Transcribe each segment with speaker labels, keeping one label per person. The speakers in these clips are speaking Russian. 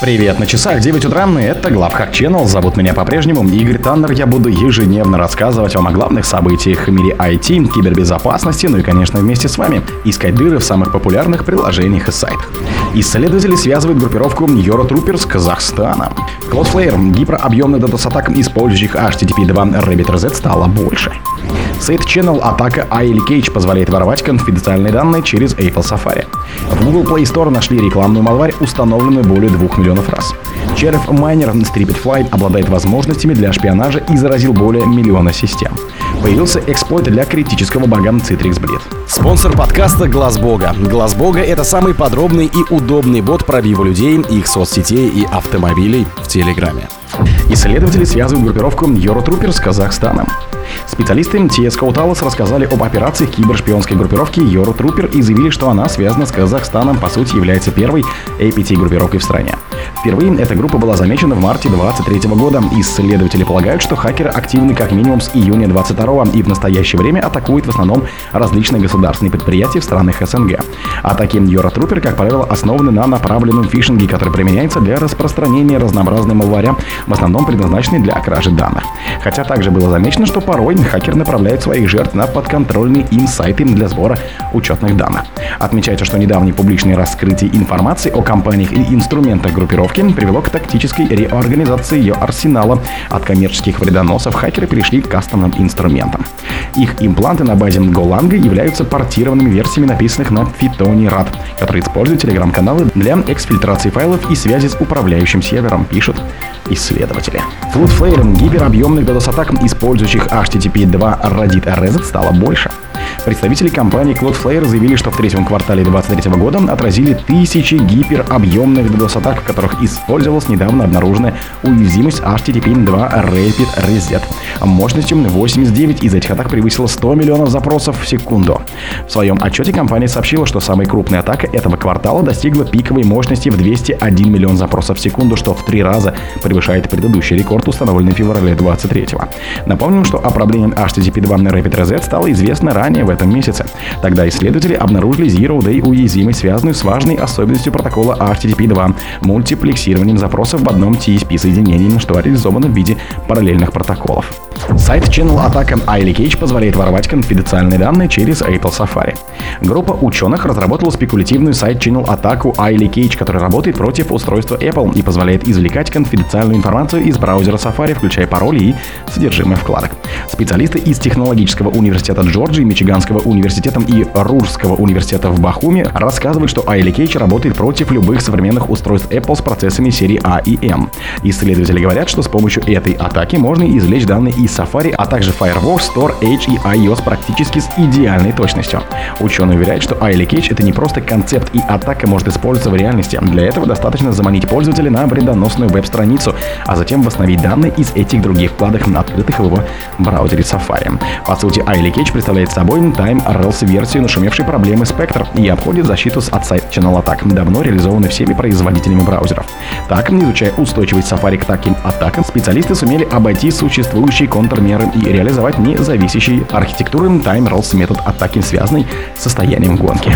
Speaker 1: Привет, на часах 9 утра, это Главхак Channel, зовут меня по-прежнему Игорь Таннер, я буду ежедневно рассказывать вам о главных событиях в мире IT, кибербезопасности, ну и, конечно, вместе с вами искать дыры в самых популярных приложениях и сайтах. Исследователи связывают группировку Eurotroopers с Казахстаном. Cloudflare, гиперобъемных датас-атак, использующих HTTP 2 RabbitRZ, стало больше. Сайт Channel атака Кейдж позволяет воровать конфиденциальные данные через Apple Safari. В Google Play Store нашли рекламную малварь, установленную более 2 миллионов раз. Череп майнер Flight обладает возможностями для шпионажа и заразил более миллиона систем. Появился эксплойт для критического бага Citrix Bleed.
Speaker 2: Спонсор подкаста Глаз Бога. Глаз Бога это самый подробный и удобный бот пробива людей, их соцсетей и автомобилей в Телеграме.
Speaker 1: Исследователи связывают группировку Eurotroopers с Казахстаном. Специалисты TS Code рассказали об операции кибершпионской группировки Eurotrooper и заявили, что она связана с Казахстаном, по сути является первой APT-группировкой в стране. Впервые эта группа была замечена в марте 2023 года. Исследователи полагают, что хакеры активны как минимум с июня 2022 и в настоящее время атакуют в основном различные государственные предприятия в странах СНГ. Атаки Eurotrooper, как правило, основаны на направленном фишинге, который применяется для распространения разнообразной малваря, в основном предназначенной для кражи данных. Хотя также было замечено, что порой хакер направляет своих жертв на подконтрольные им сайты для сбора учетных данных. Отмечается, что недавнее публичное раскрытие информации о компаниях и инструментах группировки группировки привело к тактической реорганизации ее арсенала. От коммерческих вредоносов хакеры перешли к кастомным инструментам. Их импланты на базе Golang являются портированными версиями написанных на Python RAD, которые используют телеграм-каналы для эксфильтрации файлов и связи с управляющим сервером, пишут исследователи. Cloudflare гиперобъемных DDoS-атак, использующих HTTP 2 Reddit Reset, стало больше. Представители компании Cloudflare заявили, что в третьем квартале 2023 года отразили тысячи гиперобъемных DDoS-атак, которых использовалась недавно обнаруженная уязвимость HTTP 2 Rapid Reset. Мощностью 89 из этих атак превысила 100 миллионов запросов в секунду. В своем отчете компания сообщила, что самая крупная атака этого квартала достигла пиковой мощности в 201 миллион запросов в секунду, что в три раза превышает предыдущий рекорд, установленный в феврале 2023. Напомним, что о проблеме HTTP 2 Rapid Reset стало известно ранее в этом месяце. Тогда исследователи обнаружили Zero Day уязвимость, связанную с важной особенностью протокола HTTP 2 – мультиплексированием запросов в одном TCP-соединении, что реализовано в виде параллельных протоколов. Сайт Channel атака Айли Кейдж позволяет воровать конфиденциальные данные через Apple Safari. Группа ученых разработала спекулятивную сайт Channel атаку Айли Кейдж, который работает против устройства Apple и позволяет извлекать конфиденциальную информацию из браузера Safari, включая пароли и содержимое вкладок. Специалисты из Технологического университета Джорджии, Мичиганского университета и Рурского университета в Бахуме рассказывают, что Айли Кейдж работает против любых современных устройств Apple с процессами серии A и M. Исследователи говорят, что с помощью этой атаки можно извлечь данные из Safari, а также Firefox, Store, Edge и iOS практически с идеальной точностью. Ученые уверяют, что Кейдж это не просто концепт и атака может использоваться в реальности. Для этого достаточно заманить пользователя на вредоносную веб-страницу, а затем восстановить данные из этих других вкладок, открытых в его браузере Safari. По сути, Кейдж представляет собой Time RLS версию нашумевшей проблемы Spectre и обходит защиту от сайт Channel атак, давно реализованной всеми производителями браузеров. Так, изучая устойчивость Safari к таким атакам, специалисты сумели обойти существующие контрмеры и реализовать независящий архитектурой Time метод атаки, связанный с состоянием гонки.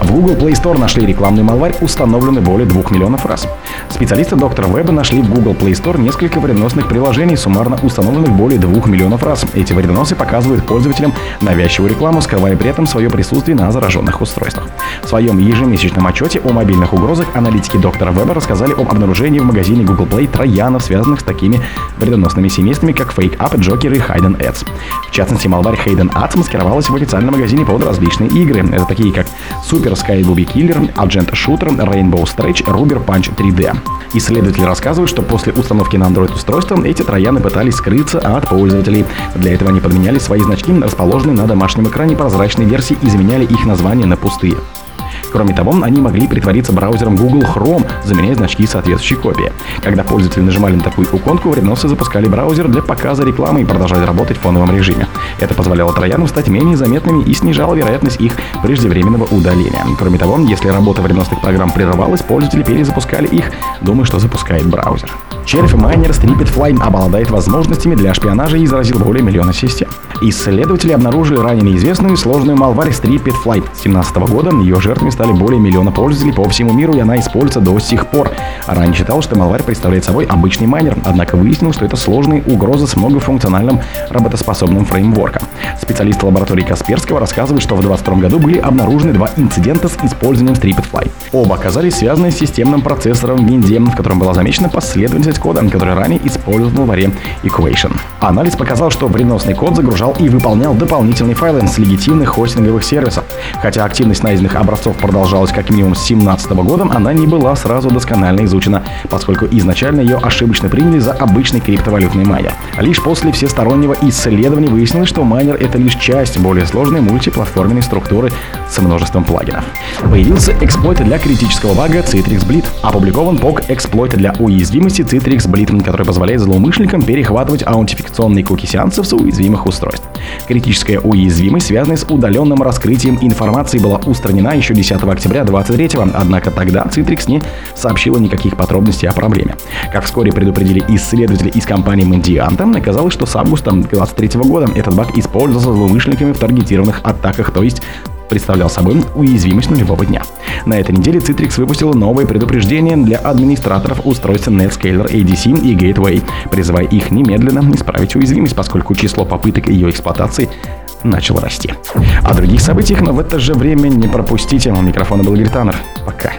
Speaker 1: В Google Play Store нашли рекламный малварь, установленный более 2 миллионов раз. Специалисты доктора Веба нашли в Google Play Store несколько вредоносных приложений, суммарно установленных более 2 миллионов раз. Эти вредоносы показывают пользователям навязчивую рекламу, скрывая при этом свое присутствие на зараженных устройствах. В своем ежемесячном отчете о мобильных угрозах аналитики доктора Веба рассказали об обнаружении в магазине Google Play троянов, связанных с такими вредоносными семействами, как Fake Up, Joker и Hidden Ads. В частности, малварь Hidden Ads маскировалась в официальном магазине под различные игры. Это такие как Super Sky Booby Killer, Agent Shooter, Rainbow Stretch, Ruber Punch 3D. Исследователи рассказывают, что после установки на Android устройства эти трояны пытались скрыться от пользователей. Для этого они подменяли свои значки, расположенные на домашнем экране прозрачной версии, и заменяли их названия на пустые. Кроме того, они могли притвориться браузером Google Chrome, заменяя значки соответствующей копии. Когда пользователи нажимали на такую иконку, вредоносы запускали браузер для показа рекламы и продолжали работать в фоновом режиме. Это позволяло троянам стать менее заметными и снижало вероятность их преждевременного удаления. Кроме того, если работа вредоносных программ прерывалась, пользователи перезапускали их, думая, что запускает браузер. Червь майнер Striped Fly обладает возможностями для шпионажа и заразил более миллиона систем. Исследователи обнаружили ранее неизвестную сложную малварь Striped Flight. С 2017 года ее жертвами стали более миллиона пользователей по всему миру, и она используется до сих пор. Ранее считал, что малварь представляет собой обычный майнер, однако выяснил, что это сложные угрозы с многофункциональным работоспособным фреймворком. Специалисты лаборатории Касперского рассказывают, что в 2022 году были обнаружены два инцидента с использованием Striped Fly. Оба оказались связаны с системным процессором Windy, в котором была замечена последовательность кода, который ранее использовал в аре Equation. Анализ показал, что вредоносный код загружал и выполнял дополнительные файлы с легитимных хостинговых сервисов. Хотя активность найденных образцов продолжалась как минимум с 2017 года, она не была сразу досконально изучена, поскольку изначально ее ошибочно приняли за обычный криптовалютный майнер. Лишь после всестороннего исследования выяснилось, что майнер — это лишь часть более сложной мультиплатформенной структуры с множеством плагинов. Появился эксплойт для критического бага Citrix Bleed. Опубликован POC эксплойт для уязвимости Citrix Bleed, который позволяет злоумышленникам перехватывать аутентификационные куки сеансов с уязвимых устройств. Критическая уязвимость, связанная с удаленным раскрытием информации, была устранена еще 10 октября 2023, однако тогда Citrix не сообщила никаких подробностей о проблеме. Как вскоре предупредили исследователи из компании Mandiant, оказалось, что с августа 2023 года этот баг использовался злоумышленниками в таргетированных атаках, то есть представлял собой уязвимость нулевого дня. На этой неделе Citrix выпустила новое предупреждение для администраторов устройств Netscaler ADC и Gateway, призывая их немедленно исправить уязвимость, поскольку число попыток ее эксплуатации начало расти. О других событиях, но в это же время не пропустите. У микрофона был Игорь Таннер. Пока.